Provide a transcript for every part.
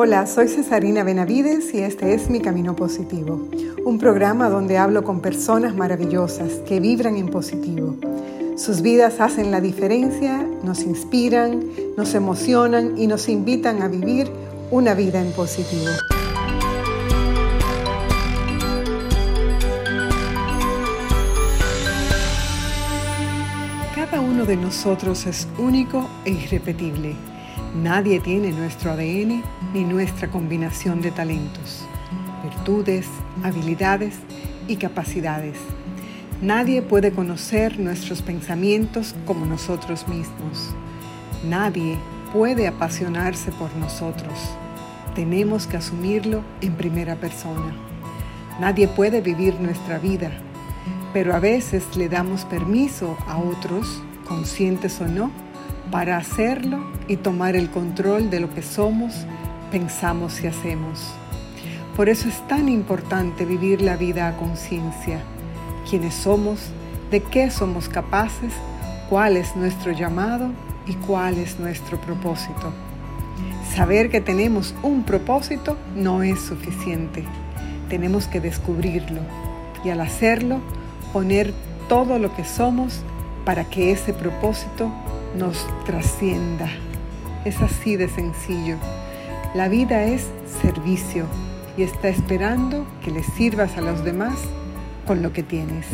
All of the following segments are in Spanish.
Hola, soy Cesarina Benavides y este es Mi Camino Positivo, un programa donde hablo con personas maravillosas que vibran en positivo. Sus vidas hacen la diferencia, nos inspiran, nos emocionan y nos invitan a vivir una vida en positivo. Cada uno de nosotros es único e irrepetible Nadie tiene nuestro ADN ni nuestra combinación de talentos, virtudes, habilidades y capacidades. Nadie puede conocer nuestros pensamientos como nosotros mismos. Nadie puede apasionarse por nosotros. Tenemos que asumirlo en primera persona. Nadie puede vivir nuestra vida, pero a veces le damos permiso a otros, conscientes o no, para hacerlo y tomar el control de lo que somos, pensamos y hacemos. Por eso es tan importante vivir la vida a conciencia, quiénes somos, de qué somos capaces, cuál es nuestro llamado y cuál es nuestro propósito. Saber que tenemos un propósito no es suficiente. Tenemos que descubrirlo y al hacerlo poner todo lo que somos para que ese propósito nos trascienda. Es así de sencillo. La vida es servicio y está esperando que le sirvas a los demás con lo que tienes.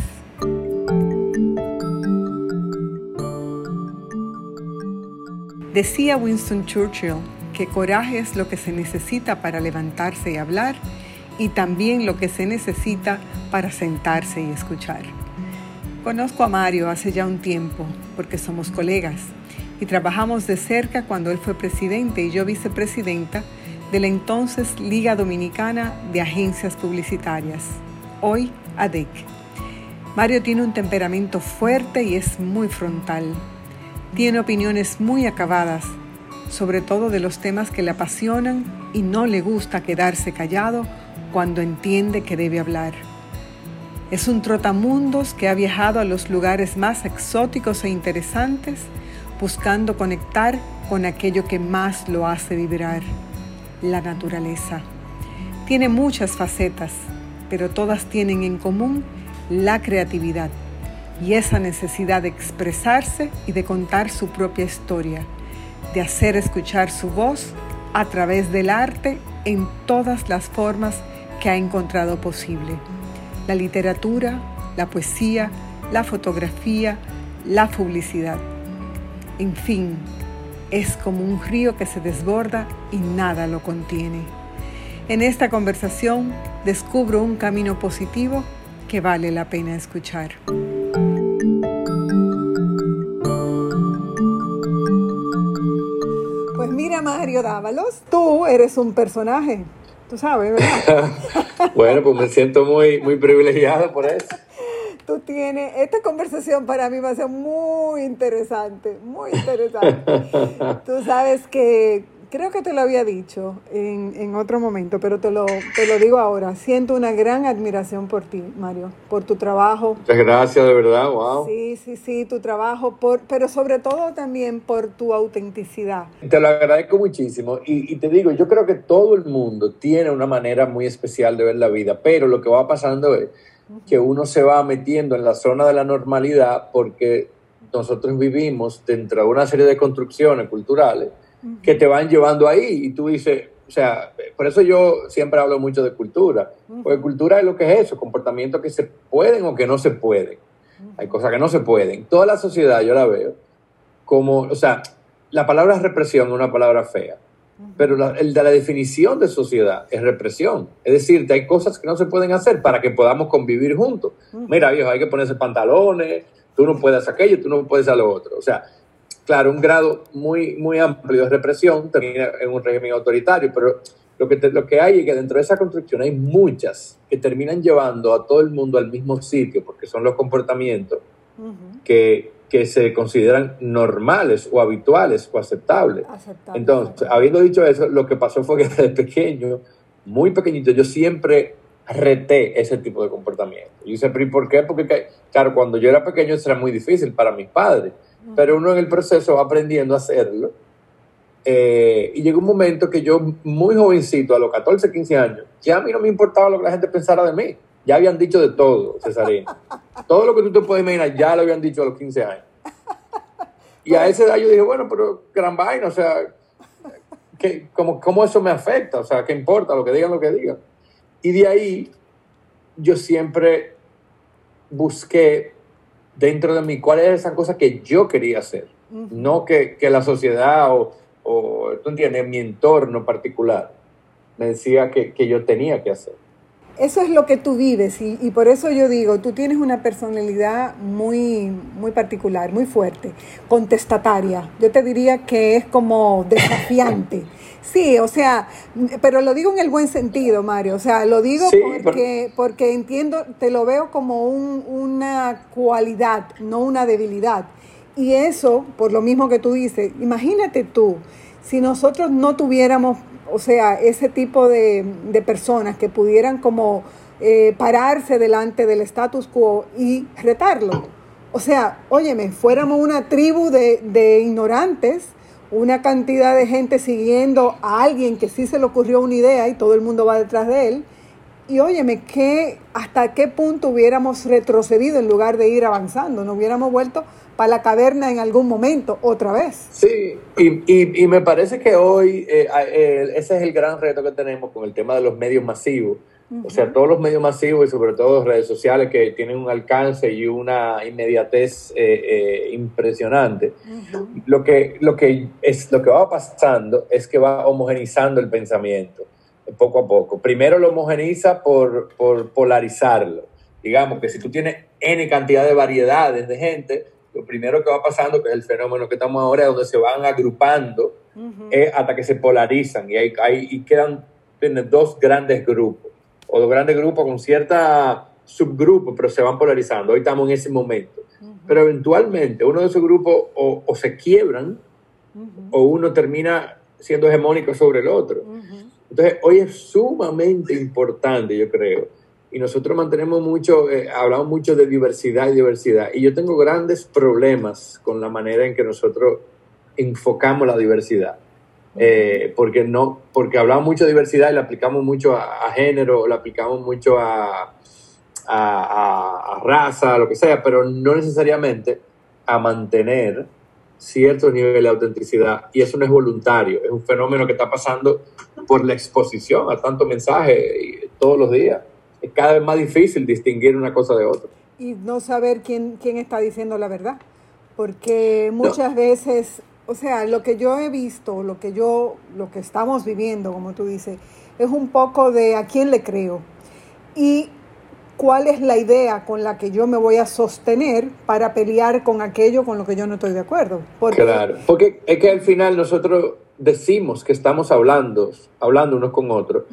Decía Winston Churchill que coraje es lo que se necesita para levantarse y hablar y también lo que se necesita para sentarse y escuchar. Conozco a Mario hace ya un tiempo porque somos colegas y trabajamos de cerca cuando él fue presidente y yo vicepresidenta de la entonces Liga Dominicana de Agencias Publicitarias, hoy ADEC. Mario tiene un temperamento fuerte y es muy frontal. Tiene opiniones muy acabadas, sobre todo de los temas que le apasionan y no le gusta quedarse callado cuando entiende que debe hablar. Es un trotamundos que ha viajado a los lugares más exóticos e interesantes buscando conectar con aquello que más lo hace vibrar, la naturaleza. Tiene muchas facetas, pero todas tienen en común la creatividad y esa necesidad de expresarse y de contar su propia historia, de hacer escuchar su voz a través del arte en todas las formas que ha encontrado posible la literatura, la poesía, la fotografía, la publicidad. En fin, es como un río que se desborda y nada lo contiene. En esta conversación descubro un camino positivo que vale la pena escuchar. Pues mira Mario Dávalos, tú eres un personaje tú sabes, ¿verdad? bueno, pues me siento muy, muy privilegiado por eso. Tú tienes, esta conversación para mí va a ser muy interesante, muy interesante. tú sabes que creo que te lo había dicho en, en, otro momento, pero te lo, te lo digo ahora. Siento una gran admiración por ti, Mario, por tu trabajo. Muchas gracias, de verdad, wow. Sí, sí, sí, tu trabajo, por, pero sobre todo también por tu autenticidad. Te lo agradezco muchísimo y, y te digo, yo creo que todo el mundo tiene una manera muy especial de ver la vida, pero lo que va pasando es que uno se va metiendo en la zona de la normalidad porque nosotros vivimos dentro de una serie de construcciones culturales que te van llevando ahí y tú dices, o sea, por eso yo siempre hablo mucho de cultura, porque cultura es lo que es eso, comportamientos que se pueden o que no se pueden. Hay cosas que no se pueden. Toda la sociedad yo la veo como, o sea, la palabra represión es una palabra fea, pero el de la definición de sociedad es represión. Es decir, hay cosas que no se pueden hacer para que podamos convivir juntos. Mira, viejo, hay que ponerse pantalones, tú no puedes aquello, tú no puedes a lo otro. O sea, claro, un grado muy, muy amplio de represión, termina en un régimen autoritario, pero lo que, lo que hay es que dentro de esa construcción hay muchas que terminan llevando a todo el mundo al mismo sitio, porque son los comportamientos que, que, se consideran normales o habituales o aceptables. Entonces, habiendo dicho eso, lo que pasó fue que desde pequeño, muy pequeñito, yo siempre reté ese tipo de comportamiento. Y dice, ¿por qué? Porque, claro, cuando yo era pequeño eso era muy difícil para mis padres pero uno en el proceso va aprendiendo a hacerlo Eh, y llegó un momento que yo, muy jovencito, a los 14, 15 años, ya a mí no me importaba lo que la gente pensara de mí. Ya habían dicho de todo, Cesarina. Todo lo que tú te puedes imaginar ya lo habían dicho a los 15 años. Y a esa edad yo dije, bueno, pero gran vaina, o sea, ¿qué, cómo, ¿cómo eso me afecta? O sea, ¿qué importa? Lo que digan, lo que digan. Y de ahí yo siempre busqué dentro de mí cuáles eran esas cosas que yo quería hacer, no que, que, la sociedad o, o, tú entiendes, mi entorno particular me decía que, que yo tenía que hacer eso es lo que tú vives y, y, por eso yo digo, tú tienes una personalidad muy, muy particular, muy fuerte, contestataria. Yo te diría que es como desafiante. Sí, o sea, pero lo digo en el buen sentido, Mario. O sea, lo digo sí, porque, porque entiendo, te lo veo como un, una cualidad, no una debilidad. Y eso, por lo mismo que tú dices, imagínate tú, si nosotros no tuviéramos o sea, ese tipo de, personas que pudieran como eh, pararse delante del status quo y retarlo. O sea, óyeme, fuéramos una tribu de, de ignorantes, una cantidad de gente siguiendo a alguien que sí se le ocurrió una idea y todo el mundo va detrás de él. Y óyeme, ¿qué, ¿hasta qué punto hubiéramos retrocedido en lugar de ir avanzando? No hubiéramos vuelto para la caverna en algún momento otra vez. Sí, y, y, me parece que hoy eh, eh, ese es el gran reto que tenemos con el tema de los medios masivos. O sea, todos los medios masivos y sobre todo redes sociales que tienen un alcance y una inmediatez eh, impresionante. lo, que, lo, que es, lo que va pasando es que va homogenizando el pensamiento poco a poco. Primero lo homogeniza por, por polarizarlo. Digamos que si tú tienes N cantidad de variedades de gente, lo primero que va pasando, que es el fenómeno que estamos ahora, es donde se van agrupando hasta que se polarizan y, hay, hay, y quedan dos grandes grupos, o dos grandes grupos con cierta subgrupos, pero se van polarizando. Hoy estamos en ese momento. Pero eventualmente uno de esos grupos o, o se quiebran o uno termina siendo hegemónico sobre el otro. Entonces, hoy es sumamente importante, yo creo, y nosotros mantenemos mucho, eh, hablamos mucho de diversidad y diversidad. Y yo tengo grandes problemas con la manera en que nosotros enfocamos la diversidad. Eh, porque, no, porque hablamos mucho de diversidad y la aplicamos mucho a, género, la aplicamos mucho a, a, a, raza, lo que sea, pero no necesariamente a mantener cierto nivel de autenticidad. Y eso no es voluntario, es un fenómeno que está pasando por la exposición a tanto mensaje todos los días es cada vez más difícil distinguir una cosa de otra. Y no saber quién, quién está diciendo la verdad, porque muchas veces, o sea, lo que yo he visto, lo que yo, lo que estamos viviendo, como tú dices, es un poco de a quién le creo y cuál es la idea con la que yo me voy a sostener para pelear con aquello con lo que yo no estoy de acuerdo. Porque, claro, porque es que al final nosotros decimos que estamos hablando, hablando unos con otros,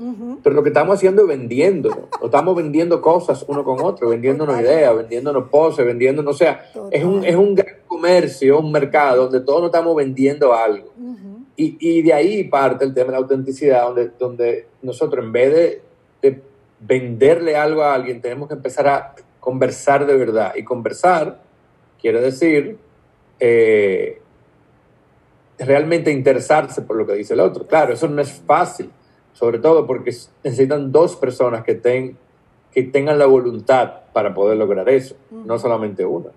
pero lo que estamos haciendo es vendiendo, o estamos vendiendo cosas uno con otro, vendiéndonos ideas, vendiéndonos poses, vendiéndonos, o sea, es un, es un gran comercio, un mercado donde todos nos estamos vendiendo algo. y, y, de ahí parte el tema de la autenticidad, donde, donde nosotros en vez de, de venderle algo a alguien, tenemos que empezar a conversar de verdad. Y conversar quiere decir... Eh, realmente interesarse por lo que dice el otro. Claro, eso no es fácil, sobre todo porque necesitan dos personas que, ten, que tengan la voluntad para poder lograr eso, no solamente una.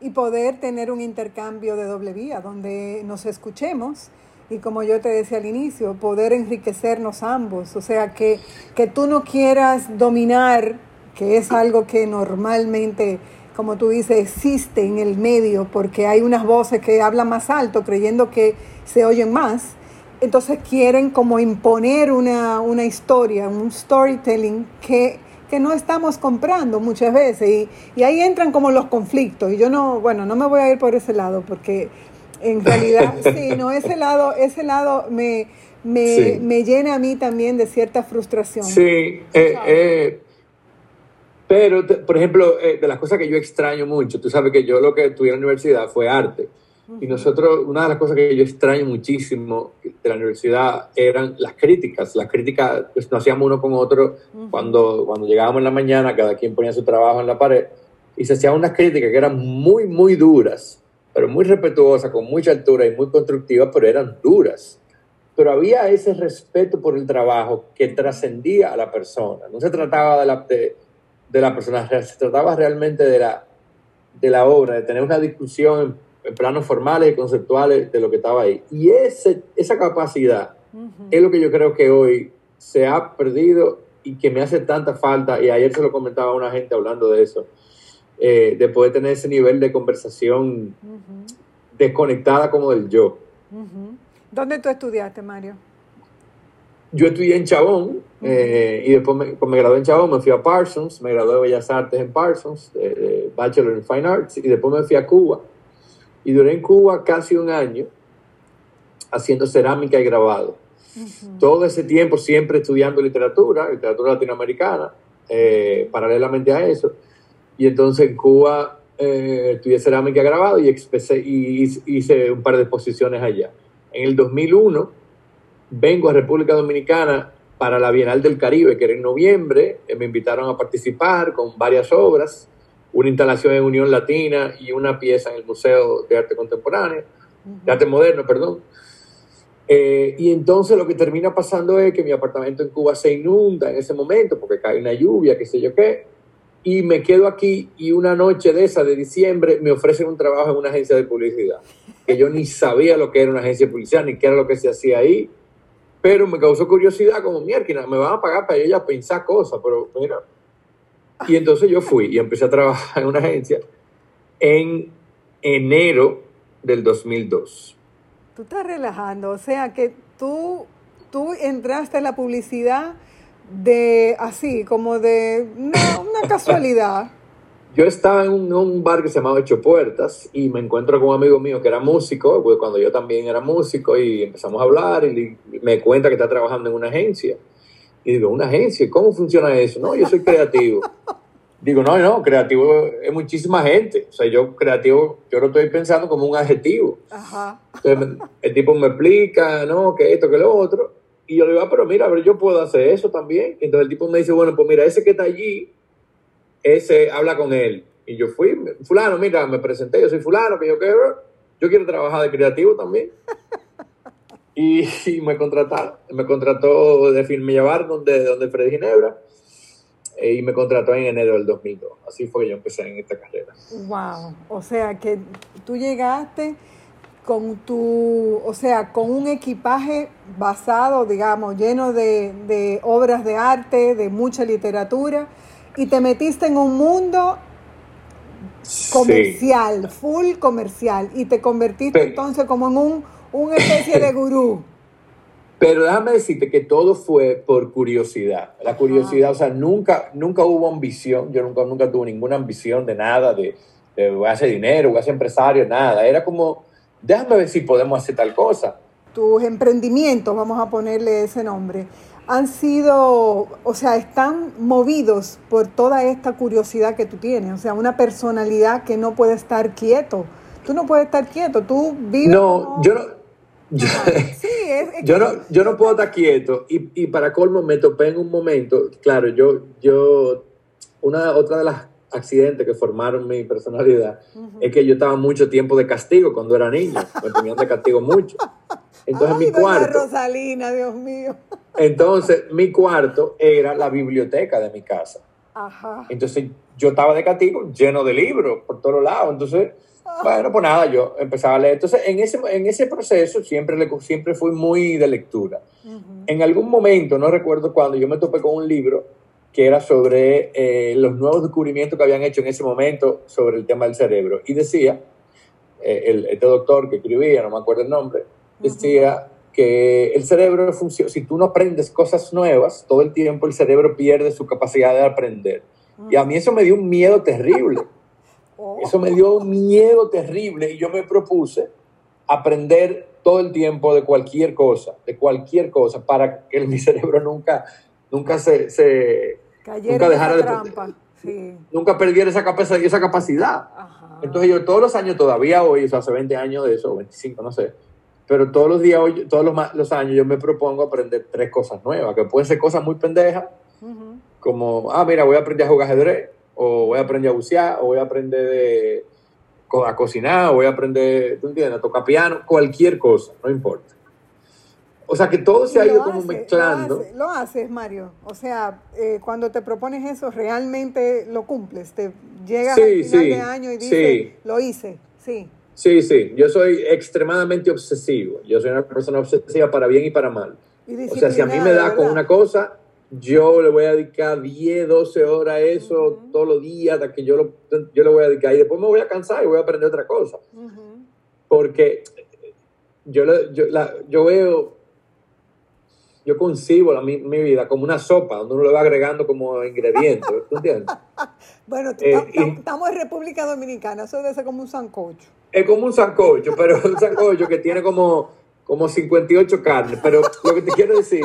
Y poder tener un intercambio de doble vía, donde nos escuchemos y como yo te decía al inicio, poder enriquecernos ambos. O sea, que, que tú no quieras dominar, que es algo que normalmente como tú dices, existe en el medio porque hay unas voces que hablan más alto creyendo que se oyen más. Entonces quieren como imponer una, una historia, un storytelling que, que, no estamos comprando muchas veces. Y, y, ahí entran como los conflictos. Y yo no, bueno, no me voy a ir por ese lado porque en realidad, sí, no, ese lado, ese lado me, me, me llena a mí también de cierta frustración. Sí, eh, eh pero, por ejemplo, eh, de las cosas que yo extraño mucho, tú sabes que yo lo que estudié en la universidad fue arte. Y nosotros, una de las cosas que yo extraño muchísimo de la universidad eran las críticas. Las críticas, pues nos hacíamos uno con otro cuando, cuando llegábamos en la mañana, cada quien ponía su trabajo en la pared y se hacían unas críticas que eran muy, muy duras, pero muy respetuosas, con mucha altura y muy constructivas, pero eran duras. Pero había ese respeto por el trabajo que trascendía a la persona. No se trataba de la, de, la persona, se trataba realmente de la, de la obra, de tener una discusión en, planos formales y conceptuales de lo que estaba ahí. Y ese, esa capacidad es lo que yo creo que hoy se ha perdido y que me hace tanta falta, y ayer se lo comentaba a una gente hablando de eso, eh, de poder tener ese nivel de conversación desconectada como del yo. ¿Dónde tú estudiaste, Mario? Yo estudié en Chabón eh, y después me, pues me, gradué en Chabón, me fui a Parsons, me gradué de Bellas Artes en Parsons, Bachelor in Fine Arts, y después me fui a Cuba. Y duré en Cuba casi un año haciendo cerámica y grabado. Todo ese tiempo siempre estudiando literatura, literatura latinoamericana, eh, paralelamente a eso. Y entonces en Cuba eh, estudié cerámica grabado y, y hice un par de exposiciones allá. En el 2001 vengo a República Dominicana para la Bienal del Caribe, que era en noviembre. Eh, me invitaron a participar con varias obras, una instalación en Unión Latina y una pieza en el Museo de Arte Contemporáneo, de Arte Moderno, perdón. Eh, y entonces lo que termina pasando es que mi apartamento en Cuba se inunda en ese momento porque cae una lluvia, qué sé yo qué, y me quedo aquí y una noche de esa de diciembre me ofrecen un trabajo en una agencia de publicidad, que yo ni sabía lo que era una agencia de publicidad, ni qué era lo que se hacía ahí, pero me causó curiosidad como, mierda, me van a pagar para ella pensar cosas, pero mira. Y entonces yo fui y empecé a trabajar en una agencia en enero del 2002 tú estás relajando, o sea que tú, tú entraste en la publicidad de así, como de una, casualidad. Yo estaba en un, bar que se llamaba Ocho Puertas y me encuentro con un amigo mío que era músico, cuando yo también era músico y empezamos a hablar y me cuenta que está trabajando en una agencia. Y digo, ¿una agencia? ¿Cómo funciona eso? No, yo soy creativo. Digo, no, no, creativo es muchísima gente. O sea, yo creativo, yo lo estoy pensando como un adjetivo. Ajá. el tipo me explica, no, que esto, que lo otro. Y yo le digo, ah, pero mira, a ver, yo puedo hacer eso también. Entonces el tipo me dice, bueno, pues mira, ese que está allí, ese habla con él. Y yo fui, fulano, mira, me presenté, yo soy fulano, que yo quiero, yo quiero trabajar de creativo también. y, me contrataron, me contrató de Filme Llevar, donde, donde Freddy Ginebra eh, y me contrató en enero del 2002. Así fue que yo empecé en esta carrera. Wow, o sea que tú llegaste con tu, o sea, con un equipaje basado, digamos, lleno de, de obras de arte, de mucha literatura, y te metiste en un mundo comercial, full comercial, y te convertiste entonces como en un, una especie de gurú. Pero déjame decirte que todo fue por curiosidad. La curiosidad, o sea, nunca, nunca hubo ambición. Yo nunca, nunca tuve ninguna ambición de nada, de, de voy a hacer dinero, voy a ser empresario, nada. Era como, déjame ver si podemos hacer tal cosa. Tus emprendimientos, vamos a ponerle ese nombre, han sido, o sea, están movidos por toda esta curiosidad que tú tienes. O sea, una personalidad que no puede estar quieto. Tú no puedes estar quieto, tú vives. No, yo no yo, no, yo no puedo estar quieto y, y, para colmo me topé en un momento, claro, yo, yo, una, otra de las accidentes que formaron mi personalidad es que yo estaba mucho tiempo de castigo cuando era niño, me tenían de castigo mucho. Entonces mi cuarto... Rosalina, Dios mío. Entonces mi cuarto era la biblioteca de mi casa. Ajá. Entonces yo estaba de castigo lleno de libros por todos lados, entonces bueno, pues nada, yo empezaba a leer. Entonces, en ese, en ese proceso siempre, le, siempre fui muy de lectura. En algún momento, no recuerdo cuándo, yo me topé con un libro que era sobre eh, los nuevos descubrimientos que habían hecho en ese momento sobre el tema del cerebro. Y decía, eh, el, este doctor que escribía, no me acuerdo el nombre, decía que el cerebro funciona, si tú no aprendes cosas nuevas, todo el tiempo el cerebro pierde su capacidad de aprender. Y a mí eso me dio un miedo terrible. Eso me dio un miedo terrible y yo me propuse aprender todo el tiempo de cualquier cosa, de cualquier cosa, para que mi cerebro nunca, nunca se, se nunca dejara de trampa. nunca perdiera esa capacidad, esa capacidad. Entonces yo todos los años, todavía hoy, eso hace 20 años de eso, 25, no sé, pero todos los días, hoy, todos los, los, años yo me propongo aprender tres cosas nuevas, que pueden ser cosas muy pendejas, como, ah, mira, voy a aprender a jugar ajedrez, o voy a aprender a bucear, o voy a aprender de, a cocinar, voy a aprender, ¿tú entiendes? A tocar piano, cualquier cosa, no importa. O sea que todo se ha ido como mezclando. Lo, haces, Mario. O sea, eh, cuando te propones eso, realmente lo cumples. Te llegas al final de año y dices, lo hice. Sí. Sí, sí. Yo soy extremadamente obsesivo. Yo soy una persona obsesiva para bien y para mal. o sea, si a mí me da con una cosa, yo le voy a dedicar 10, 12 horas a eso todos los días, hasta que yo, lo, yo le voy a dedicar. Y después me voy a cansar y voy a aprender otra cosa. Porque yo, yo, la, yo veo yo concibo la, mi, vida como una sopa, donde uno le va agregando como ingredientes, ¿tú entiendes? bueno, eh, estamos en República Dominicana, eso debe ser como un sancocho. Es como un sancocho, pero un sancocho que tiene como, como 58 carnes, pero lo que te quiero decir,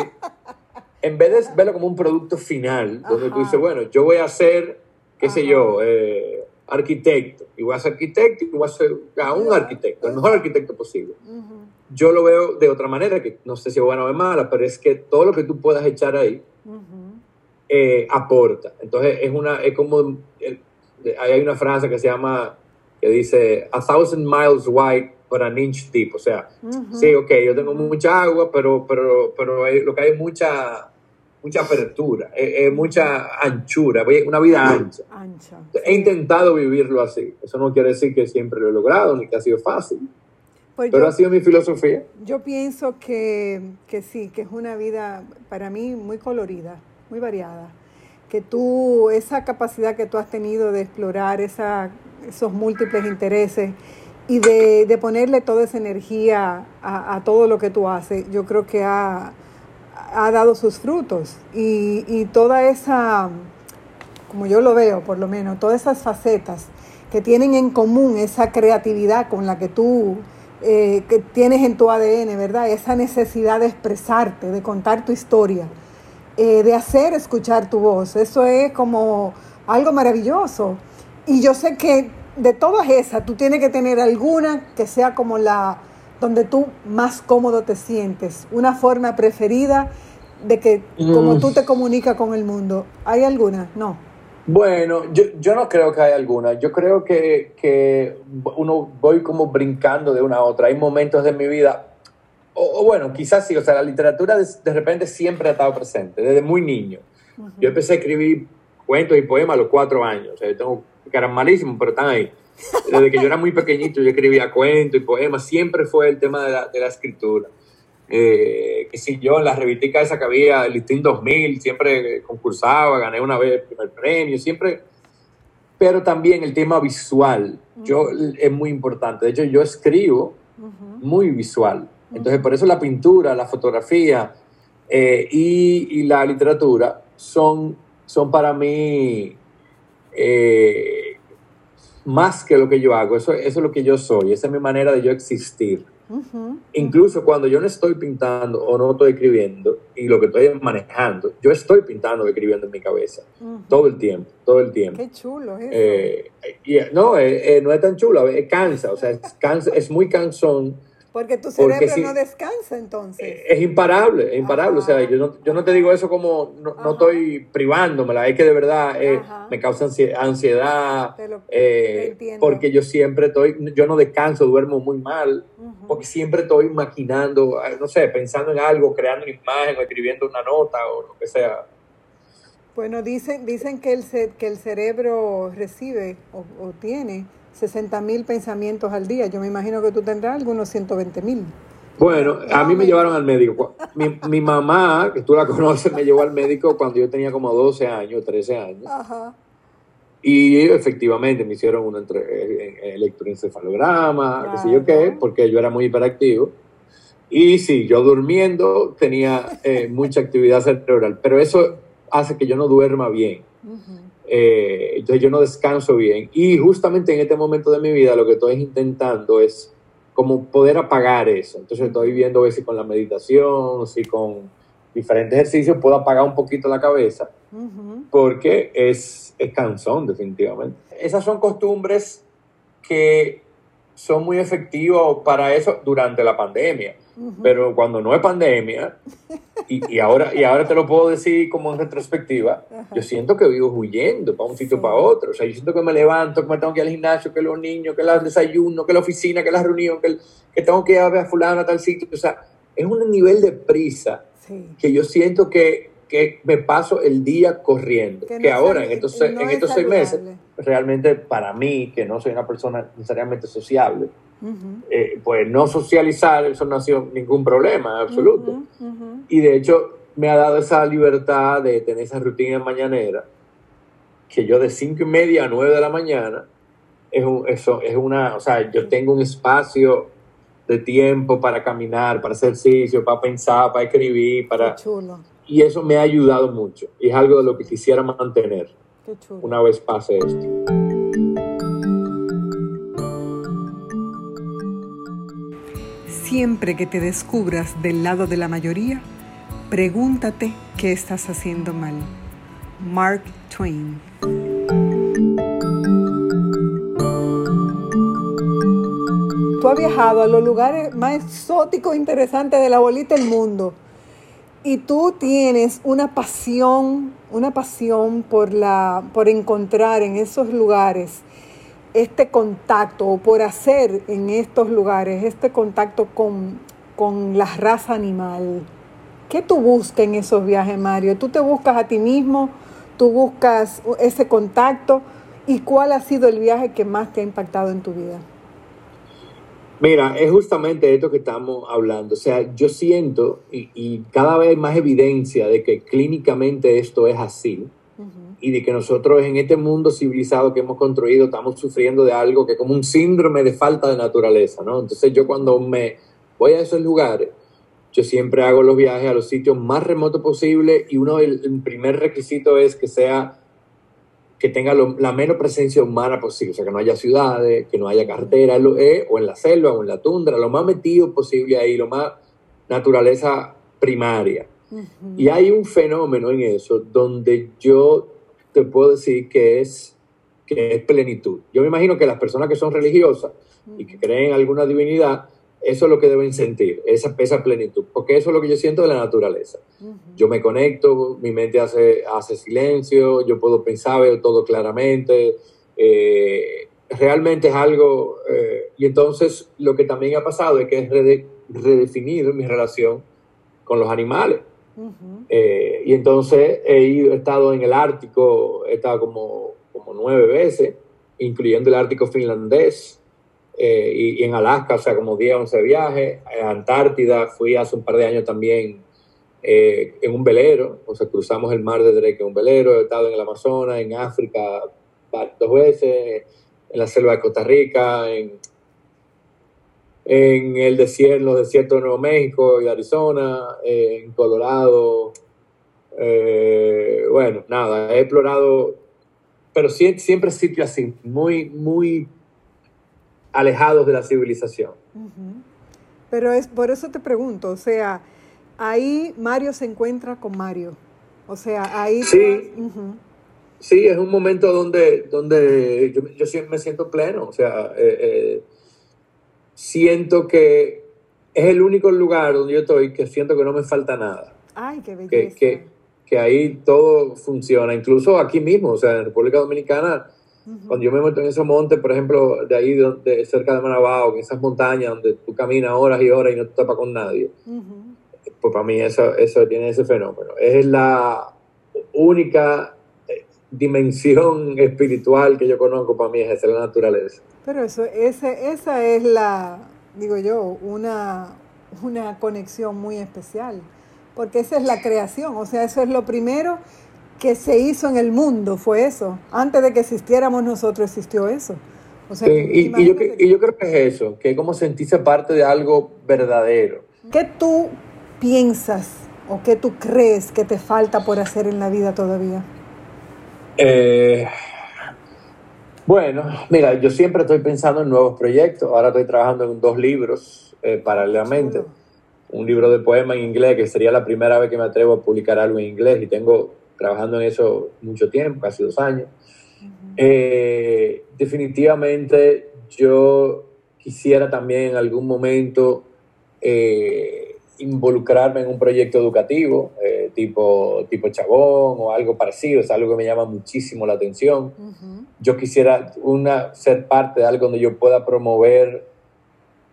en vez de verlo como un producto final, donde tú dices, bueno, yo voy a ser, qué sé yo, eh, arquitecto, y voy a ser arquitecto y voy a ser un arquitecto, el mejor arquitecto posible. Yo lo veo de otra manera, que no sé si es buena o es mala, pero es que todo lo que tú puedas echar ahí eh, aporta. Entonces es una, es como, hay una frase que se llama, que dice, a thousand miles wide but an inch deep. O sea, sí, ok, yo tengo mucha agua, pero, pero, pero lo que hay es mucha, mucha apertura, es, mucha anchura, una vida ancha. He intentado vivirlo así. Eso no quiere decir que siempre lo he logrado, ni que ha sido fácil pues Pero ha sido mi filosofía. Yo pienso que, sí, que es una vida para mí muy colorida, muy variada. Que tú, esa capacidad que tú has tenido de explorar esa, esos múltiples intereses y de, ponerle toda esa energía a, todo lo que tú haces, yo creo que ha, dado sus frutos. Y, y toda esa, como yo lo veo por lo menos, todas esas facetas que tienen en común esa creatividad con la que tú eh, que tienes en tu ADN, ¿verdad? Esa necesidad de expresarte, de contar tu historia, eh, de hacer escuchar tu voz. Eso es como algo maravilloso. Y yo sé que de todas esas, tú tienes que tener alguna que sea como la donde tú más cómodo te sientes, una forma preferida de que como tú te comunicas con el mundo. ¿Hay alguna? No. Bueno, yo, yo no creo que haya alguna. Yo creo que, que, uno voy como brincando de una a otra. Hay momentos de mi vida, o, bueno, quizás sí, o sea, la literatura de, repente siempre ha estado presente, desde muy niño. Yo empecé a escribir cuentos y poemas a los cuatro años. O sea, yo tengo que eran malísimos, pero están ahí. Desde que yo era muy pequeñito, yo escribía cuentos y poemas. Siempre fue el tema de la, de la escritura. Eh, que si yo en la revista esa que había, el Listín 2000, siempre concursaba, gané una vez el primer premio, siempre, pero también el tema visual, yo es muy importante, de hecho yo escribo muy visual, entonces por eso la pintura, la fotografía eh, y, y, la literatura son, son para mí eh, más que lo que yo hago, eso, eso es lo que yo soy, esa es mi manera de yo existir. Incluso cuando yo no estoy pintando o no estoy escribiendo y lo que estoy manejando, yo estoy pintando o escribiendo en mi cabeza todo el tiempo, todo el tiempo. Qué chulo eso. Eh, no, eh, eh, no es tan chulo, cansa, o sea, es, cansa, es muy cansón porque tu cerebro no descansa entonces. Es imparable, es imparable. O sea, yo no, yo no, te digo eso como no, no estoy privándomela, es que de verdad eh, me causa ansiedad. Eh, porque yo siempre estoy, yo no descanso, duermo muy mal, porque siempre estoy maquinando, no sé, pensando en algo, creando una imagen o escribiendo una nota o lo que sea. Bueno, dicen, dicen que, el, que el cerebro recibe o, o tiene 60 mil pensamientos al día. Yo me imagino que tú tendrás algunos 120 mil. Bueno, a mí me llevaron al médico. Mi, mi, mamá, que tú la conoces, me llevó al médico cuando yo tenía como 12 años, 13 años. Ajá. Y efectivamente me hicieron un electroencefalograma, qué sé yo qué, porque yo era muy hiperactivo. Y sí, yo durmiendo tenía eh, mucha actividad cerebral, pero eso hace que yo no duerma bien. Eh, entonces yo no descanso bien. Y justamente en este momento de mi vida lo que estoy intentando es como poder apagar eso. Entonces estoy viendo a ver si con la meditación, si con diferentes ejercicios puedo apagar un poquito la cabeza, porque es, es cansón definitivamente. Esas son costumbres que son muy efectivas para eso durante la pandemia. Pero cuando no es pandemia, y, ahora, y ahora te lo puedo decir como en retrospectiva, yo siento que vivo huyendo para un sitio para otro. O sea, yo siento que me levanto, que me tengo que ir al gimnasio, que los niños, que el desayuno, que la oficina, que la reunión, que, que tengo que ir a ver a fulano a tal sitio. O sea, es un nivel de prisa que yo siento que, que, me paso el día corriendo. Que, ahora, en estos, en estos seis meses, realmente para mí, que no soy una persona necesariamente sociable, eh, pues no socializar, eso no ha sido ningún problema absoluto. Y de hecho me ha dado esa libertad de tener esa rutina mañanera, que yo de cinco y media a nueve de la mañana, es, eso, es una, o sea, yo tengo un espacio de tiempo para caminar, para hacer ejercicio, para pensar, para escribir, para... Y eso me ha ayudado mucho. Y es algo de lo que quisiera mantener una vez pase esto. Siempre que te descubras del lado de la mayoría, pregúntate qué estás haciendo mal. Mark Twain. Tú has viajado a los lugares más exóticos e interesantes de la bolita del mundo y tú tienes una pasión, una pasión por, la, por encontrar en esos lugares este contacto o por hacer en estos lugares este contacto con, la raza animal. ¿Qué tú buscas en esos viajes, Mario? ¿Tú te buscas a ti mismo? ¿Tú buscas ese contacto? ¿Y cuál ha sido el viaje que más te ha impactado en tu vida? Mira, es justamente esto que estamos hablando. O sea, yo siento, y, y cada vez hay más evidencia de que clínicamente esto es así, y de que nosotros en este mundo civilizado que hemos construido estamos sufriendo de algo que es como un síndrome de falta de naturaleza, ¿no? Entonces yo cuando me voy a esos lugares, yo siempre hago los viajes a los sitios más remotos posible y uno el, primer requisito es que sea que tenga la menos presencia humana posible, o sea, que no haya ciudades, que no haya carreteras, eh, o en la selva, o en la tundra, lo más metido posible ahí, lo más naturaleza primaria. Y hay un fenómeno en eso donde yo te puedo decir que es, que es plenitud. Yo me imagino que las personas que son religiosas y que creen en alguna divinidad, eso es lo que deben sentir, esa, esa plenitud, porque eso es lo que yo siento de la naturaleza. Yo me conecto, mi mente hace, hace silencio, yo puedo pensar, veo todo claramente, eh, realmente es algo, eh, y entonces lo que también ha pasado es que he redefinido mi relación con los animales. Eh, y entonces he, estado en el Ártico, he estado como, como nueve veces, incluyendo el Ártico finlandés, eh, y, en Alaska, o sea, como 10, 11 viajes. En Antártida fui hace un par de años también eh, en un velero, o sea, cruzamos el mar de Drake en un velero, he estado en el Amazonas, en África dos veces, en la selva de Costa Rica, en, en el desierto, en los desiertos de Nuevo México y Arizona, en Colorado. Eh, bueno, nada, he explorado, pero siempre sitios así, muy, muy alejados de la civilización. Pero es por eso te pregunto, o sea, ahí Mario se encuentra con Mario. O sea, ahí... Sí, sí es un momento donde, donde yo, yo siempre me siento pleno, o sea, eh, eh, siento que es el único lugar donde yo estoy que siento que no me falta nada. Ay, qué belleza. Que, que, ahí todo funciona, incluso aquí mismo, o sea, en República Dominicana, cuando yo me meto en esos montes, por ejemplo, de ahí de, cerca de Manabao, en esas montañas donde tú caminas horas y horas y no te tapas con nadie, pues para mí eso, eso tiene ese fenómeno. Es la única eh, dimensión espiritual que yo conozco para mí, es la naturaleza. Pero eso, ese, esa es la, digo yo, una, una conexión muy especial, porque esa es la creación, o sea, eso es lo primero que se hizo en el mundo, fue eso. Antes de que existiéramos nosotros existió eso. y, yo, y, yo, creo que es eso, que es como sentirse parte de algo verdadero. ¿Qué tú piensas o qué tú crees que te falta por hacer en la vida todavía? Eh, bueno, mira, yo siempre estoy pensando en nuevos proyectos. Ahora estoy trabajando en dos libros eh, paralelamente. Un libro de poema en inglés, que sería la primera vez que me atrevo a publicar algo en inglés y tengo trabajando en eso mucho tiempo, casi dos años. Eh, definitivamente yo quisiera también en algún momento eh, involucrarme en un proyecto educativo, eh, tipo, tipo Chabón o algo parecido, es algo que me llama muchísimo la atención. Yo quisiera una, ser parte de algo donde yo pueda promover,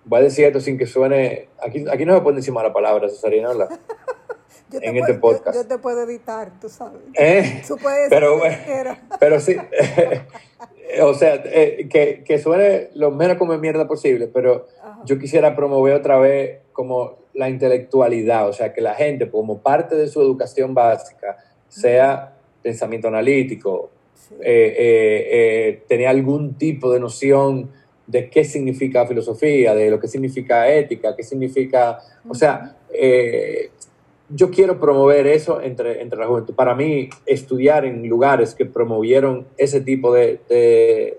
voy a decir esto sin que suene, aquí, aquí no me pueden decir mala palabra, Cesarina, en este podcast. Yo, te puedo editar, tú sabes. ¿Eh? Tú puedes pero, pero sí, o sea, eh, que, que, suene lo menos como mierda posible, pero yo quisiera promover otra vez como la intelectualidad, o sea, que la gente como parte de su educación básica sea pensamiento analítico, eh, eh, tenía algún tipo de noción de qué significa filosofía, de lo que significa ética, qué significa, o sea, yo quiero promover eso entre, entre la juventud. Para mí, estudiar en lugares que promovieron ese tipo de, de,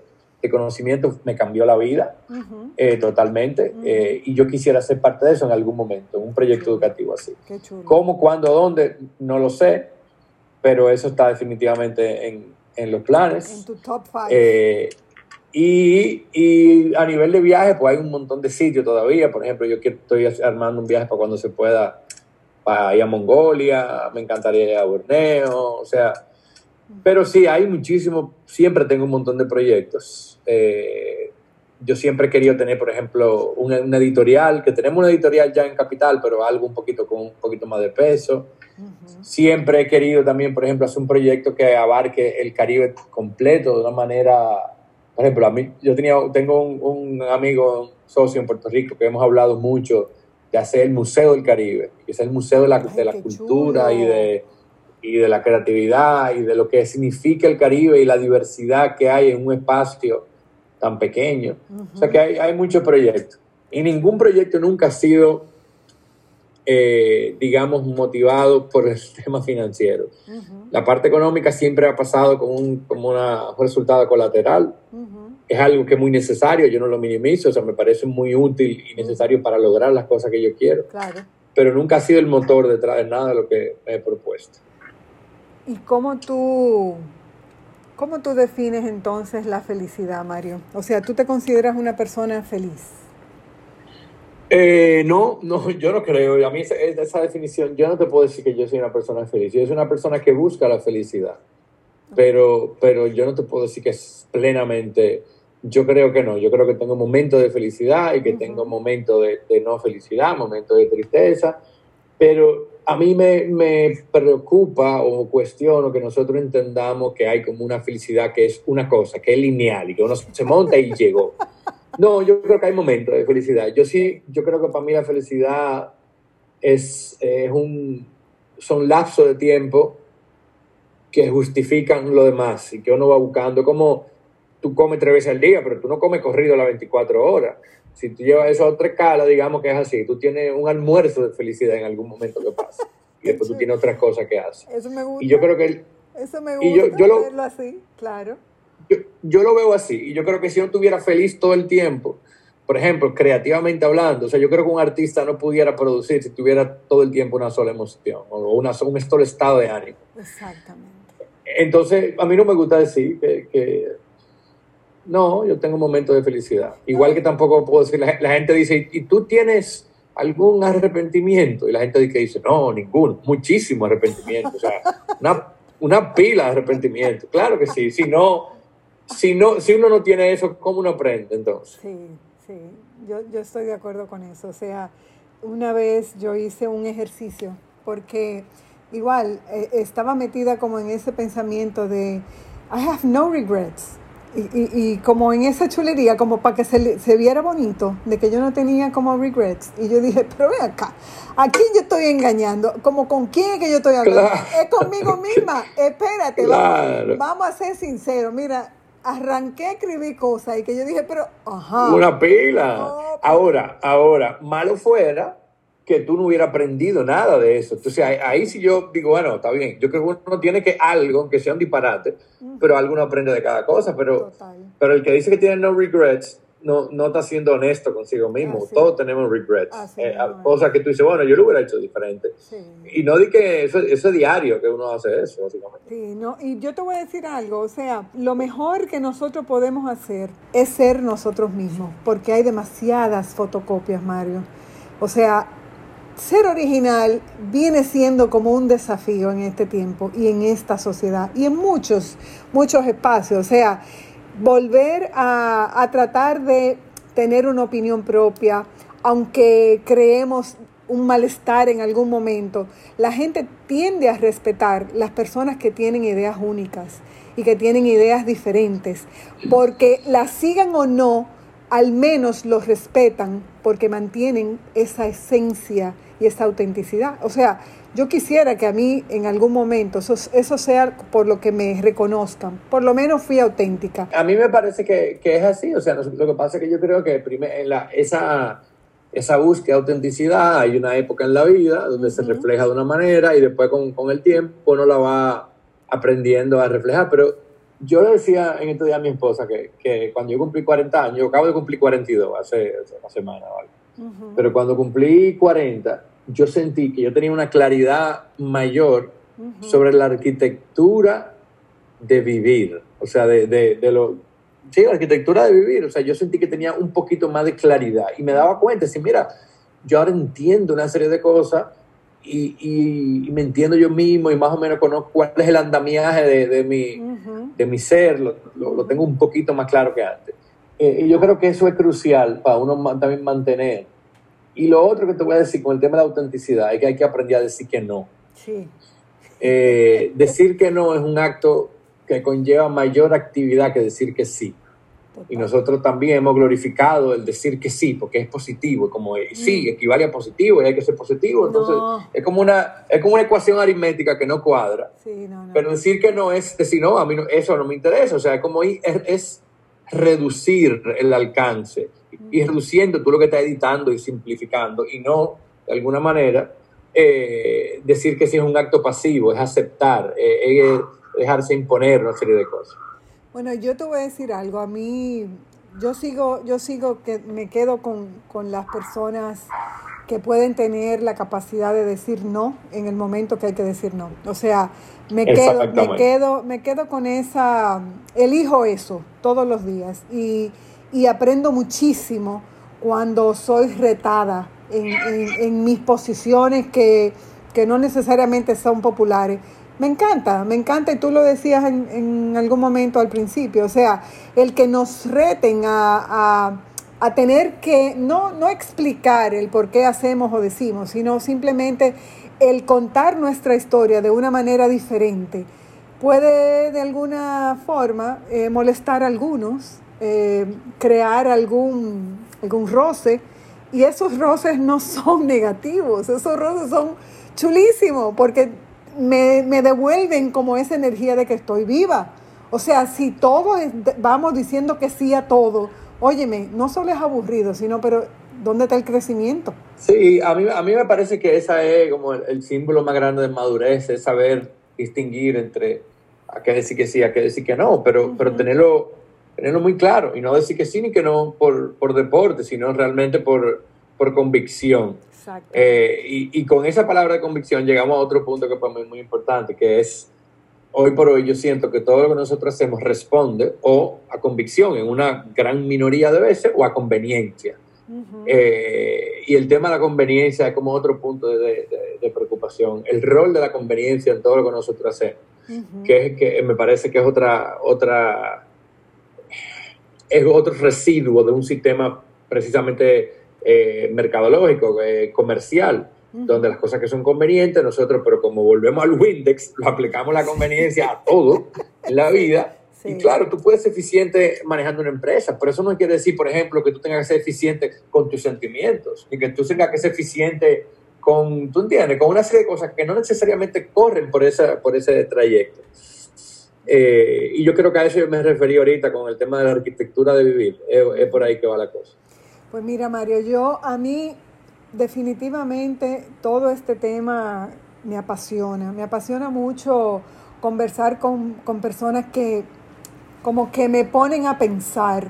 conocimiento me cambió la vida eh, totalmente. Eh, y yo quisiera ser parte de eso en algún momento, un proyecto educativo así. ¿Cómo, cuándo, dónde? No lo sé, pero eso está definitivamente en, en los planes. En tu top five. Eh, y, y, a nivel de viaje, pues hay un montón de sitios todavía. Por ejemplo, yo estoy armando un viaje para cuando se pueda para ir a Mongolia, me encantaría ir a Borneo, o sea, pero sí, hay muchísimo, siempre tengo un montón de proyectos. Eh, yo siempre he querido tener, por ejemplo, una, editorial, que tenemos una editorial ya en Capital, pero algo un poquito con un poquito más de peso. Siempre he querido también, por ejemplo, hacer un proyecto que abarque el Caribe completo de una manera, por ejemplo, a mí, yo tenía, tengo un, un amigo, un socio en Puerto Rico que hemos hablado mucho de hacer el Museo del Caribe, que es el museo de la, de la cultura y de, y de la creatividad y de lo que significa el Caribe y la diversidad que hay en un espacio tan pequeño. O sea que hay, hay muchos proyectos. Y ningún proyecto nunca ha sido, eh, digamos, motivado por el tema financiero. La parte económica siempre ha pasado como un, como una, un resultado colateral es algo que es muy necesario, yo no lo minimizo, o sea, me parece muy útil y necesario para lograr las cosas que yo quiero. Claro. Pero nunca ha sido el motor detrás de nada de lo que me he propuesto. ¿Y cómo tú, cómo tú defines entonces la felicidad, Mario? O sea, ¿tú te consideras una persona feliz? Eh, no, no, yo no creo. A mí esa, esa definición, yo no te puedo decir que yo soy una persona feliz. Yo soy una persona que busca la felicidad. Pero, pero yo no te puedo decir que es plenamente yo creo que no, yo creo que tengo momentos de felicidad y que tengo momentos de, no felicidad, momentos de tristeza, pero a mí me, preocupa o cuestiono que nosotros entendamos que hay como una felicidad que es una cosa, que es lineal y que uno se monta y llegó. No, yo creo que hay momentos de felicidad. Yo sí, yo creo que para mí la felicidad es, es un, son lapsos de tiempo que justifican lo demás y que uno va buscando como tú comes tres veces al día, pero tú no comes corrido las 24 horas. Si tú llevas eso a otra escala, digamos que es así. Tú tienes un almuerzo de felicidad en algún momento que pasa. Y después tú tienes otras cosas que haces. Eso me gusta. Y yo creo que... eso me gusta, y yo, yo lo, verlo así, claro. Yo, yo, lo veo así. Y yo creo que si no estuviera feliz todo el tiempo, por ejemplo, creativamente hablando, o sea, yo creo que un artista no pudiera producir si tuviera todo el tiempo una sola emoción o una, un solo estado de ánimo. Exactamente. Entonces, a mí no me gusta decir que, que no, yo tengo momentos de felicidad. Igual que tampoco puedo decir, la, gente dice, ¿y tú tienes algún arrepentimiento? Y la gente dice, no, ninguno, muchísimo arrepentimiento. O sea, una, una pila de arrepentimiento. Claro que sí, si no, si no, si uno no tiene eso, ¿cómo uno aprende entonces? Sí, sí, yo, yo estoy de acuerdo con eso. O sea, una vez yo hice un ejercicio porque igual eh, estaba metida como en ese pensamiento de I have no regrets. Y, y, como en esa chulería, como para que se, se, viera bonito, de que yo no tenía como regrets. Y yo dije, pero ve acá, ¿a quién yo estoy engañando? Como con quién es que yo estoy hablando. Es conmigo misma. Espérate, vamos, vamos, a ser sinceros. Mira, arranqué a escribir cosas y que yo dije, pero, ajá. Una pila. ahora, ahora, malo fuera que tú no hubieras aprendido nada de eso. Entonces ahí, sí yo digo, bueno, está bien, yo creo que uno tiene que algo, que sea un disparate, pero algo uno aprende de cada cosa, pero, pero el que dice que tiene no regrets no, no está siendo honesto consigo mismo. Todos tenemos regrets. Eh, cosas que tú dices, bueno, yo lo hubiera hecho diferente. Y no di que eso, eso, es diario que uno hace eso, básicamente. Sí, no, y yo te voy a decir algo, o sea, lo mejor que nosotros podemos hacer es ser nosotros mismos, porque hay demasiadas fotocopias, Mario. O sea, ser original viene siendo como un desafío en este tiempo y en esta sociedad y en muchos, muchos espacios. O sea, volver a, a tratar de tener una opinión propia, aunque creemos un malestar en algún momento, la gente tiende a respetar las personas que tienen ideas únicas y que tienen ideas diferentes, porque las sigan o no, al menos los respetan porque mantienen esa esencia y esa autenticidad. O sea, yo quisiera que a mí en algún momento eso, eso sea por lo que me reconozcan. Por lo menos fui auténtica. A mí me parece que, que es así. O sea, lo que pasa es que yo creo que la, esa, esa búsqueda de autenticidad hay una época en la vida donde se refleja de una manera y después con, con, el tiempo uno la va aprendiendo a reflejar. Pero yo le decía en estos días a mi esposa que, que cuando yo cumplí 40 años, yo acabo de cumplir 42 hace, hace una semana, ¿vale? Pero cuando cumplí 40, yo sentí que yo tenía una claridad mayor sobre la arquitectura de vivir, o sea, de, de, de, lo... Sí, la arquitectura de vivir, o sea, yo sentí que tenía un poquito más de claridad y me daba cuenta, si mira, yo ahora entiendo una serie de cosas y, y, me entiendo yo mismo y más o menos conozco cuál es el andamiaje de, de mi, de mi ser, lo, lo, tengo un poquito más claro que antes. Eh, y yo creo que eso es crucial para uno también mantener y lo otro que te voy a decir con el tema de la autenticidad es que hay que aprender a decir que no. Sí. Eh, decir que no es un acto que conlleva mayor actividad que decir que sí. Y nosotros también hemos glorificado el decir que sí, porque es positivo, como sí, mm. equivale a positivo y hay que ser positivo. Entonces, es, como una, es como una ecuación aritmética que no cuadra. Sí, no, Pero decir que no es decir, no, a mí eso no me interesa. O sea, es como es, es reducir el alcance y reduciendo tú lo que estás editando y simplificando y no, de alguna manera, eh, decir que si es un acto pasivo, es aceptar, eh, es dejarse imponer una serie de cosas. Bueno, yo te voy a decir algo, a mí, yo sigo, yo sigo que me quedo con, con las personas que pueden tener la capacidad de decir no en el momento que hay que decir no. O sea, me quedo, me quedo, me quedo con esa, elijo eso todos los días y, y aprendo muchísimo cuando soy retada en, en, mis posiciones que, que, no necesariamente son populares. Me encanta, me encanta, y tú lo decías en, en algún momento al principio, o sea, el que nos reten a, a, a, tener que no, no explicar el por qué hacemos o decimos, sino simplemente el contar nuestra historia de una manera diferente puede de alguna forma eh, molestar a algunos, eh, crear algún, algún roce. Y esos roces no son negativos, esos roces son chulísimos porque me, me devuelven como esa energía de que estoy viva. O sea, si todos vamos diciendo que sí a todo, óyeme, no solo es aburrido, sino, pero ¿dónde está el crecimiento? Sí, a mí, a mí me parece que esa es como el, símbolo más grande de madurez, es saber distinguir entre a qué decir que sí, a qué decir que no, pero, pero tenerlo tenerlo muy claro y no decir que sí ni que no por, por deporte, sino realmente por, por convicción. Eh, y, y, con esa palabra de convicción llegamos a otro punto que para mí es muy importante, que es, hoy por hoy yo siento que todo lo que nosotros hacemos responde o a convicción en una gran minoría de veces o a conveniencia. Eh, y el tema de la conveniencia es como otro punto de, de, preocupación. El rol de la conveniencia en todo lo que nosotros hacemos, que, es, que me parece que es otra, otra es otro residuo de un sistema precisamente eh, mercadológico, eh, comercial, donde las cosas que son convenientes, nosotros, pero como volvemos al Windex, lo aplicamos la conveniencia a todo en la vida. Y claro, tú puedes ser eficiente manejando una empresa, pero eso no quiere decir, por ejemplo, que tú tengas que ser eficiente con tus sentimientos, ni que tú tengas que ser eficiente con, tú entiendes, con una serie de cosas que no necesariamente corren por, esa, por ese trayecto. Eh, y yo creo que a eso yo me referí ahorita con el tema de la arquitectura de vivir. Es, por ahí que va la cosa. Pues mira, Mario, yo a mí definitivamente todo este tema me apasiona. Me apasiona mucho conversar con, con personas que como que me ponen a pensar.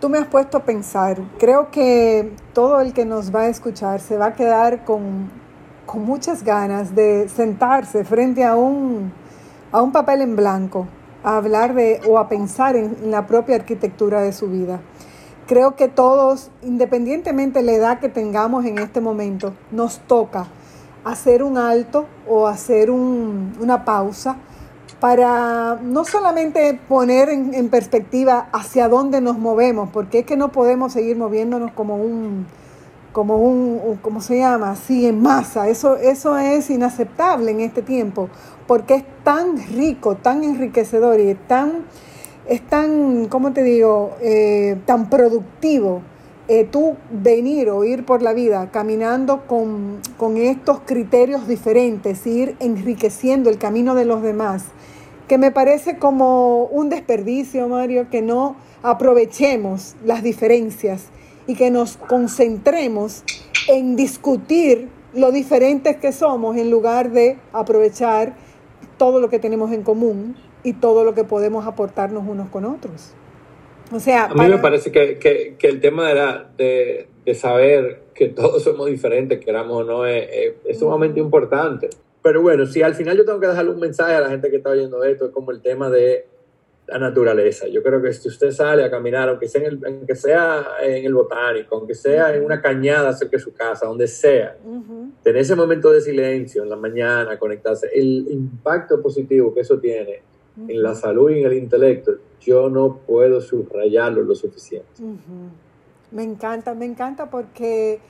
Tú me has puesto a pensar. Creo que todo el que nos va a escuchar se va a quedar con, con muchas ganas de sentarse frente a un a un papel en blanco, a hablar de o a pensar en la propia arquitectura de su vida. Creo que todos, independientemente de la edad que tengamos en este momento, nos toca hacer un alto o hacer una pausa para no solamente poner en, perspectiva hacia dónde nos movemos, porque es que no podemos seguir moviéndonos como un, como un, ¿cómo se llama? Así en masa. Eso, eso es inaceptable en este tiempo, porque es tan rico, tan enriquecedor y tan, es tan, ¿cómo te digo?, eh, tan productivo eh, tú venir o ir por la vida caminando con, con estos criterios diferentes, ir enriqueciendo el camino de los demás, que me parece como un desperdicio, Mario, que no aprovechemos las diferencias y que nos concentremos en discutir lo diferentes que somos en lugar de aprovechar todo lo que tenemos en común y todo lo que podemos aportarnos unos con otros. O sea, a mí me parece que, que, que, el tema de, de, saber que todos somos diferentes, queramos o no, es, es, sumamente importante. Pero bueno, si al final yo tengo que dejarle un mensaje a la gente que está oyendo esto, es como el tema de la naturaleza. Yo creo que si usted sale a caminar, aunque sea en el, aunque sea en el botánico, aunque sea en una cañada cerca de su casa, donde sea, tener ese momento de silencio en la mañana, conectarse, el impacto positivo que eso tiene en la salud y en el intelecto, yo no puedo subrayarlo lo suficiente. Me encanta, me encanta porque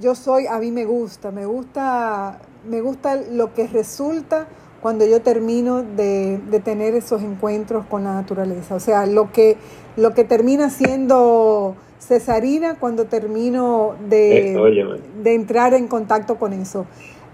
yo soy, a mí me gusta, me gusta, me gusta lo que resulta cuando yo termino de, tener esos encuentros con la naturaleza. O sea, lo que, lo que termina siendo cesarina cuando termino de, eh, de entrar en contacto con eso.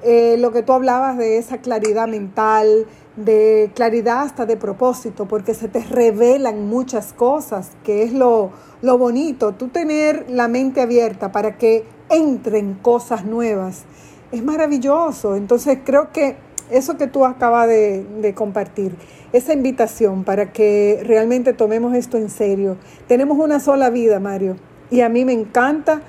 Eh, lo que tú hablabas de esa claridad mental, de claridad hasta de propósito, porque se te revelan muchas cosas, que es lo, lo bonito, tú tener la mente abierta para que entren cosas nuevas, es maravilloso. Entonces creo que eso que tú acabas de, de, compartir, esa invitación para que realmente tomemos esto en serio. Tenemos una sola vida, Mario, y a mí me encanta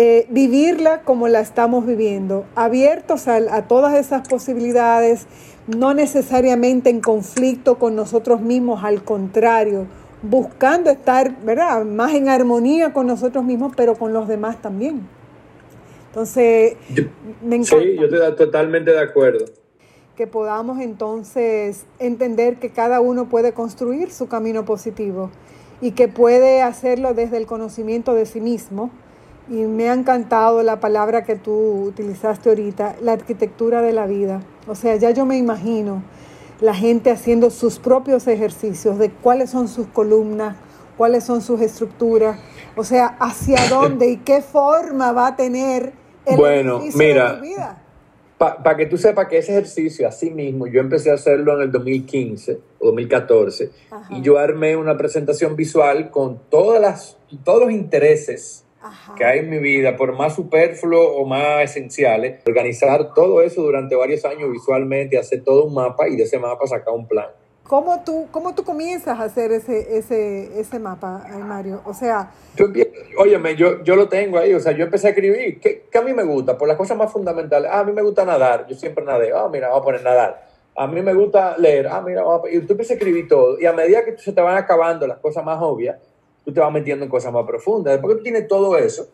eh, vivirla como la estamos viviendo, abiertos a, todas esas posibilidades, no necesariamente en conflicto con nosotros mismos, al contrario, buscando estar, ¿verdad?, más en armonía con nosotros mismos, pero con los demás también. Entonces, me encanta. Sí, yo estoy totalmente de acuerdo. Que podamos entonces entender que cada uno puede construir su camino positivo y que puede hacerlo desde el conocimiento de sí mismo, y me ha encantado la palabra que tú utilizaste ahorita, la arquitectura de la vida. O sea, ya yo me imagino la gente haciendo sus propios ejercicios de cuáles son sus columnas, cuáles son sus estructuras, o sea, hacia dónde y qué forma va a tener el bueno, mira, de vida. Para que tú sepas que ese ejercicio, así mismo, yo empecé a hacerlo en el 2015 o 2014 y yo armé una presentación visual con todas las, todos los intereses que hay en mi vida, por más superfluo o más esenciales, organizar todo eso durante varios años visualmente, hacer todo un mapa y de ese mapa sacar un plan. ¿Cómo tú, cómo tú comienzas a hacer ese, ese, ese mapa, Mario? O sea... óyeme, yo, yo lo tengo ahí, o sea, yo empecé a escribir, ¿qué, a mí me gusta? Por las cosas más fundamentales. Ah, a mí me gusta nadar, yo siempre nadé. Ah, mira, vamos a poner nadar. A mí me gusta leer. Ah, mira. Y tú empiezas a escribir todo. Y a medida que se te van acabando las cosas más obvias, tú te vas metiendo en cosas más profundas. Después que tú tienes todo eso,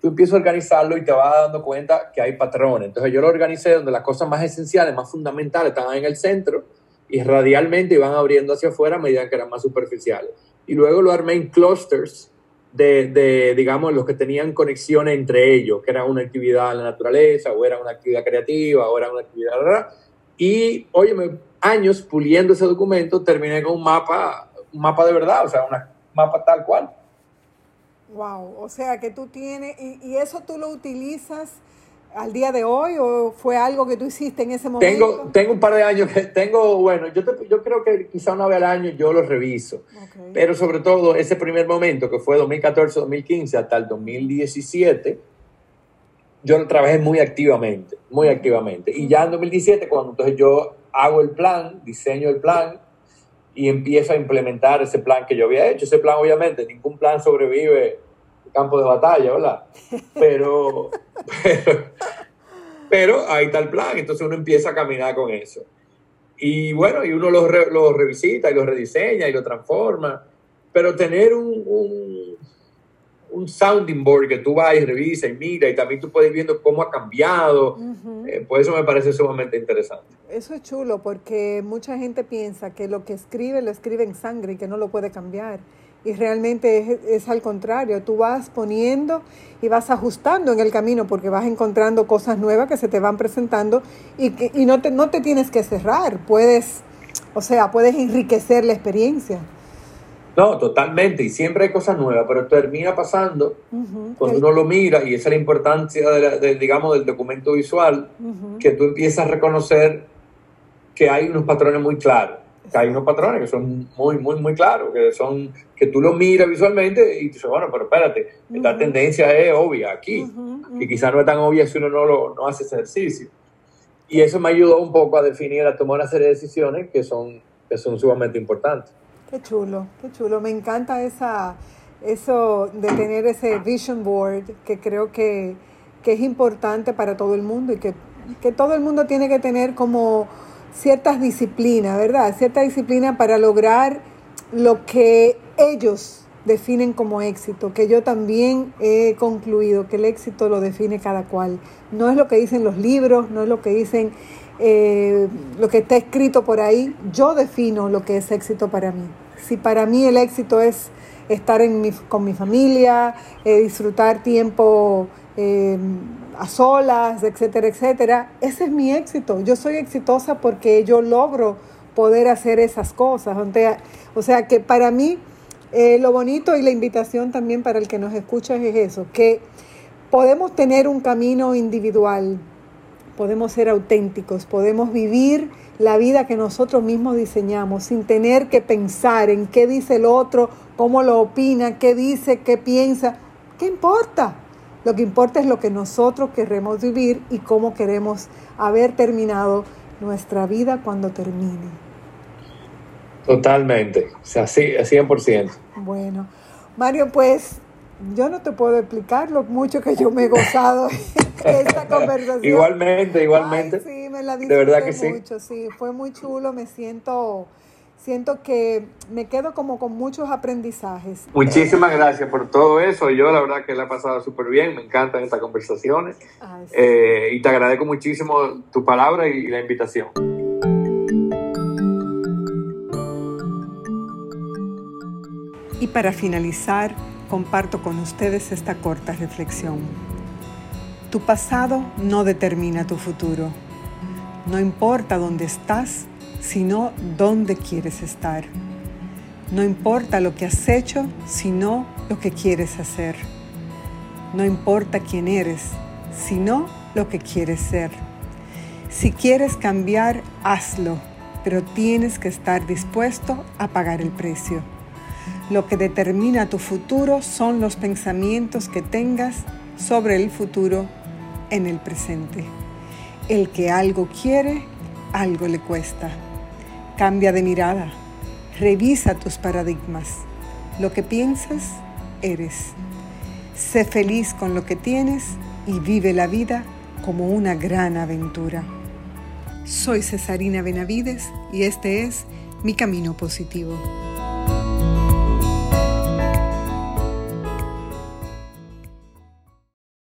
tú empiezas a organizarlo y te vas dando cuenta que hay patrones. Entonces yo lo organicé donde las cosas más esenciales, más fundamentales estaban en el centro y radialmente iban abriendo hacia afuera a medida que eran más superficiales. Y luego lo armé en clusters de, de, digamos, los que tenían conexiones entre ellos, que era una actividad en la naturaleza, o era una actividad creativa, o era una actividad... Y, óyeme, años puliendo ese documento, terminé con un mapa, un mapa de verdad, o sea, una, mapa tal cual. Wow, o sea que tú tienes, y, eso tú lo utilizas al día de hoy o fue algo que tú hiciste en ese momento? Tengo, tengo un par de años que tengo, bueno, yo, yo creo que quizá una vez al año yo lo reviso, pero sobre todo ese primer momento que fue 2014-2015 hasta el 2017, yo lo trabajé muy activamente, muy activamente. Y ya en 2017, cuando entonces yo hago el plan, diseño el plan, y empiezo a implementar ese plan que yo había hecho. Ese plan, obviamente, ningún plan sobrevive el campo de batalla, ¿verdad? Pero, pero, ahí está el plan, entonces uno empieza a caminar con eso. Y bueno, y uno lo, lo revisita y lo rediseña y lo transforma, pero tener un, un sounding board que tú vas y revisas y mira y también tú puedes ir viendo cómo ha cambiado. Eh, por eso me parece sumamente interesante. Eso es chulo porque mucha gente piensa que lo que escribe lo escribe en sangre y que no lo puede cambiar. Y realmente es, al contrario, tú vas poniendo y vas ajustando en el camino porque vas encontrando cosas nuevas que se te van presentando y, y no, te, no te tienes que cerrar, puedes, o sea, puedes enriquecer la experiencia. No, totalmente, y siempre hay cosas nuevas, pero termina pasando cuando uno lo mira, y esa es la importancia, de, digamos, del documento visual, que tú empiezas a reconocer que hay unos patrones muy claros, que hay unos patrones que son muy, muy, muy claros, que son, que tú lo miras visualmente y dices, bueno, pero espérate, esta tendencia es obvia aquí, y quizás no es tan obvia si uno no, lo, no hace ese ejercicio. Y eso me ayudó un poco a definir, a tomar una serie de decisiones que son, que son sumamente importantes. Qué chulo, qué chulo. Me encanta esa, eso de tener ese vision board que creo que, es importante para todo el mundo y que, todo el mundo tiene que tener como ciertas disciplinas, ¿verdad? Cierta disciplina para lograr lo que ellos definen como éxito, que yo también he concluido que el éxito lo define cada cual. No es lo que dicen los libros, no es lo que dicen eh, lo que está escrito por ahí, yo defino lo que es éxito para mí. Si para mí el éxito es estar con mi familia, eh, disfrutar tiempo eh, a solas, etcétera, etcétera, ese es mi éxito. Yo soy exitosa porque yo logro poder hacer esas cosas. O sea, que para mí lo bonito y la invitación también para el que nos escucha es eso, que podemos tener un camino individual, podemos ser auténticos, podemos vivir la vida que nosotros mismos diseñamos sin tener que pensar en qué dice el otro, cómo lo opina, qué dice, qué piensa. ¿Qué importa? Lo que importa es lo que nosotros queremos vivir y cómo queremos haber terminado nuestra vida cuando termine. Totalmente, o sea, sí, 100%. Bueno, Mario, pues yo no te puedo explicar lo mucho que yo me he gozado esta conversación. igualmente, igualmente. sí, me la de verdad que mucho, sí. Fue muy chulo, me siento, siento que me quedo como con muchos aprendizajes. Muchísimas gracias por todo eso. Yo la verdad que la he pasado súper bien, me encantan estas conversaciones. Eh, y te agradezco muchísimo tu palabra y la invitación. Y para finalizar, comparto con ustedes esta corta reflexión. Tu pasado no determina tu futuro. No importa dónde estás, sino dónde quieres estar. No importa lo que has hecho, sino lo que quieres hacer. No importa quién eres, sino lo que quieres ser. Si quieres cambiar, hazlo, pero tienes que estar dispuesto a pagar el precio. Lo que determina tu futuro son los pensamientos que tengas sobre el futuro en el presente. El que algo quiere, algo le cuesta. Cambia de mirada. Revisa tus paradigmas. Lo que piensas, eres. Sé feliz con lo que tienes y vive la vida como una gran aventura. Soy Cesarina Benavides y este es Mi Camino Positivo.